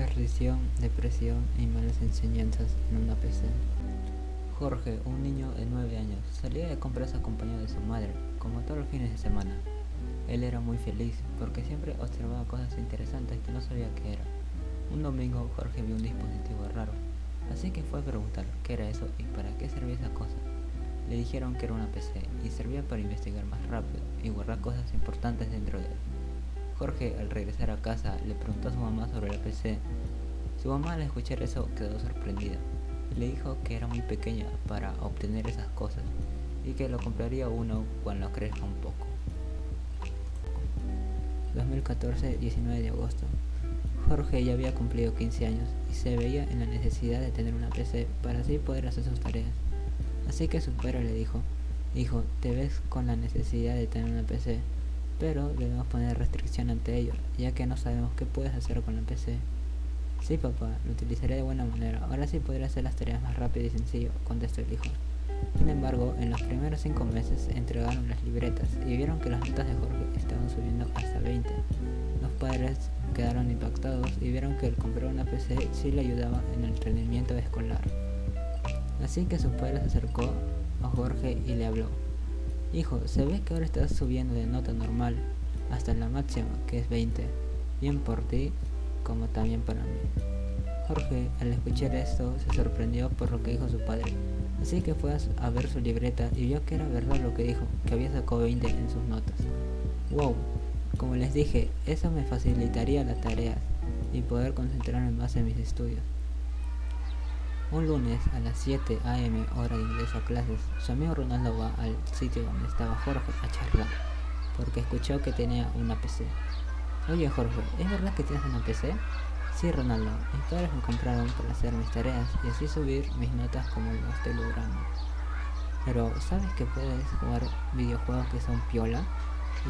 perdición, depresión y malas enseñanzas en una PC. Jorge, un niño de 9 años, salía de compras acompañado de su madre, como todos los fines de semana. Él era muy feliz porque siempre observaba cosas interesantes que no sabía qué era. Un domingo Jorge vio un dispositivo raro, así que fue a preguntar qué era eso y para qué servía esa cosa. Le dijeron que era una PC y servía para investigar más rápido y guardar cosas importantes dentro de él. Jorge, al regresar a casa, le preguntó a su mamá sobre la PC. Su mamá al escuchar eso quedó sorprendida. Le dijo que era muy pequeña para obtener esas cosas y que lo compraría uno cuando crezca un poco. 2014, 19 de agosto. Jorge ya había cumplido 15 años y se veía en la necesidad de tener una PC para así poder hacer sus tareas. Así que su padre le dijo, hijo, te ves con la necesidad de tener una PC, pero debemos poner restricción ante ello, ya que no sabemos qué puedes hacer con la PC. Sí, papá, lo utilizaré de buena manera. Ahora sí podré hacer las tareas más rápido y sencillo, contestó el hijo. Sin embargo, en los primeros cinco meses entregaron las libretas y vieron que las notas de Jorge estaban subiendo hasta 20. Los padres quedaron impactados y vieron que el comprar una PC sí le ayudaba en el rendimiento escolar. Así que su padre se acercó a Jorge y le habló. Hijo, se ve que ahora estás subiendo de nota normal hasta la máxima, que es 20. Bien por ti, como también para mí. Jorge, al escuchar esto, se sorprendió por lo que dijo su padre. Así que fue a ver su libreta y vio que era verdad lo que dijo, que había sacado 20 en sus notas. ¡Wow! Como les dije, eso me facilitaría las tareas y poder concentrarme más en mis estudios. Un lunes a las 7 am hora de inglés a clases, su amigo Ronaldo va al sitio donde estaba Jorge a charlar, porque escuchó que tenía una PC. Oye Jorge, ¿es verdad que tienes una PC? Sí Ronaldo, mis padres me compraron para hacer mis tareas y así subir mis notas como lo estoy logrando. Pero ¿sabes que puedes jugar videojuegos que son piola?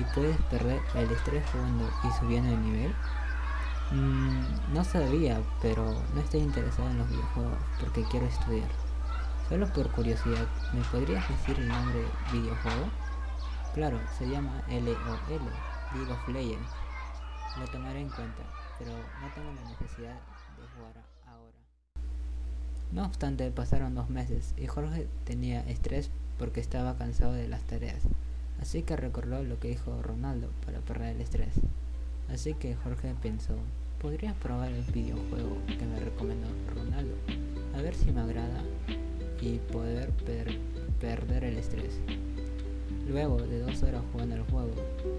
¿Y puedes perder el estrés jugando y subiendo de nivel? Mm, no sabía, pero no estoy interesado en los videojuegos porque quiero estudiar. Solo por curiosidad, ¿me podrías decir el nombre videojuego? Claro, se llama LOL, League of Legends. Lo tomaré en cuenta, pero no tengo la necesidad de jugar ahora. No obstante, pasaron dos meses y Jorge tenía estrés porque estaba cansado de las tareas. Así que recordó lo que dijo Ronaldo para perder el estrés. Así que Jorge pensó, podría probar el videojuego que me recomendó Ronaldo, a ver si me agrada y poder perder el estrés. Luego de dos horas jugando al juego,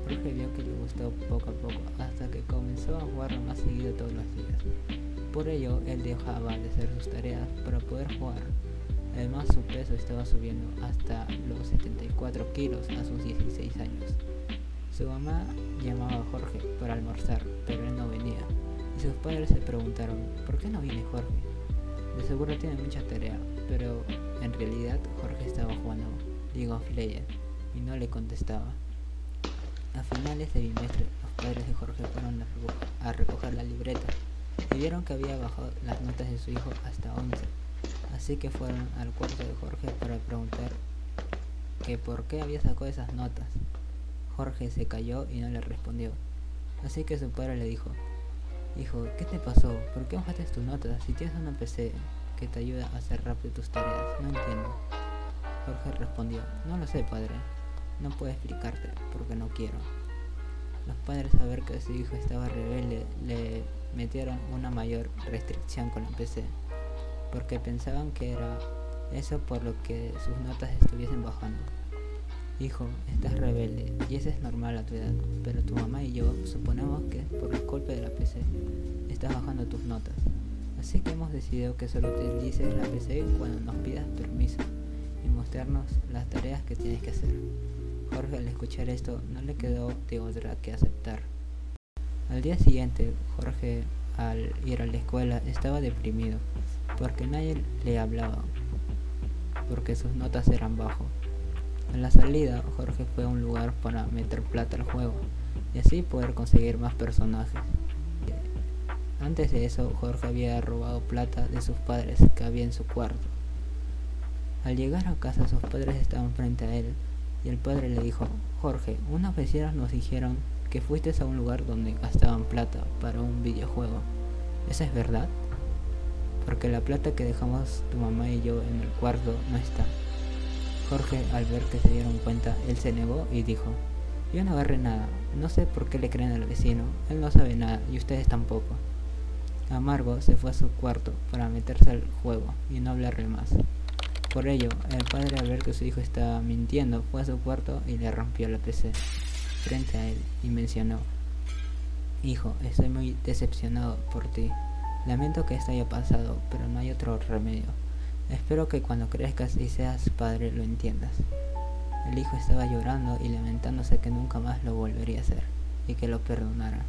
Jorge vio que le gustó poco a poco hasta que comenzó a jugarlo más seguido todos los días. Por ello, él dejaba de hacer sus tareas para poder jugar. Además, su peso estaba subiendo hasta los 74 kilos a sus 16 años. Su mamá llamaba a Jorge para almorzar, pero él no venía. Y sus padres se preguntaron, ¿por qué no viene Jorge? De seguro tiene mucha tarea, pero en realidad Jorge estaba jugando League of Legends y no le contestaba. A finales de bimestre, los padres de Jorge fueron a recoger la libreta y vieron que había bajado las notas de su hijo hasta 11. Así que fueron al cuarto de Jorge para preguntar que por qué había sacado esas notas. Jorge se cayó y no le respondió. Así que su padre le dijo, Hijo, ¿qué te pasó? ¿Por qué bajaste tus notas si tienes una PC que te ayuda a hacer rápido tus tareas? No entiendo. Jorge respondió, no lo sé, padre. No puedo explicarte porque no quiero. Los padres a ver que su hijo estaba rebelde le metieron una mayor restricción con la PC, porque pensaban que era eso por lo que sus notas estuviesen bajando. Hijo, estás rebelde y eso es normal a tu edad, pero tu mamá y yo suponemos que por el golpe de la PC. Estás bajando tus notas. Así que hemos decidido que solo utilices la PC cuando nos pidas permiso y mostrarnos las tareas que tienes que hacer. Jorge al escuchar esto no le quedó de otra que aceptar. Al día siguiente, Jorge al ir a la escuela estaba deprimido porque nadie le hablaba, porque sus notas eran bajas. En la salida, Jorge fue a un lugar para meter plata al juego y así poder conseguir más personajes. Antes de eso, Jorge había robado plata de sus padres que había en su cuarto. Al llegar a casa, sus padres estaban frente a él y el padre le dijo, Jorge, unas vecinas nos dijeron que fuiste a un lugar donde gastaban plata para un videojuego ¿Esa es verdad? Porque la plata que dejamos tu mamá y yo en el cuarto no está. Jorge, al ver que se dieron cuenta, él se negó y dijo, yo no agarré nada, no sé por qué le creen al vecino, él no sabe nada y ustedes tampoco. Amargo se fue a su cuarto para meterse al juego y no hablarle más. Por ello, el padre al ver que su hijo estaba mintiendo fue a su cuarto y le rompió la PC frente a él y mencionó, Hijo, estoy muy decepcionado por ti. Lamento que esto haya pasado, pero no hay otro remedio. Espero que cuando crezcas y seas padre lo entiendas. El hijo estaba llorando y lamentándose que nunca más lo volvería a hacer y que lo perdonara.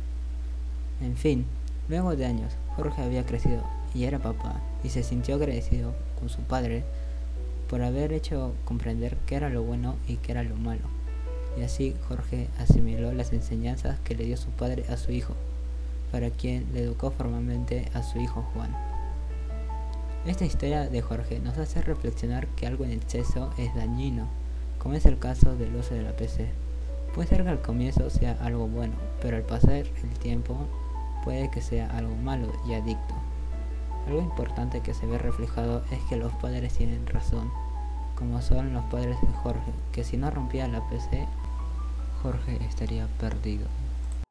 En fin, luego de años, Jorge había crecido y era papá y se sintió agradecido con su padre por haber hecho comprender qué era lo bueno y qué era lo malo. Y así Jorge asimiló las enseñanzas que le dio su padre a su hijo, para quien le educó formalmente a su hijo Juan. Esta historia de Jorge nos hace reflexionar que algo en exceso es dañino, como es el caso del uso de la PC. Puede ser que al comienzo sea algo bueno, pero al pasar el tiempo puede que sea algo malo y adicto. Algo importante que se ve reflejado es que los padres tienen razón, como son los padres de Jorge, que si no rompía la PC, Jorge estaría perdido.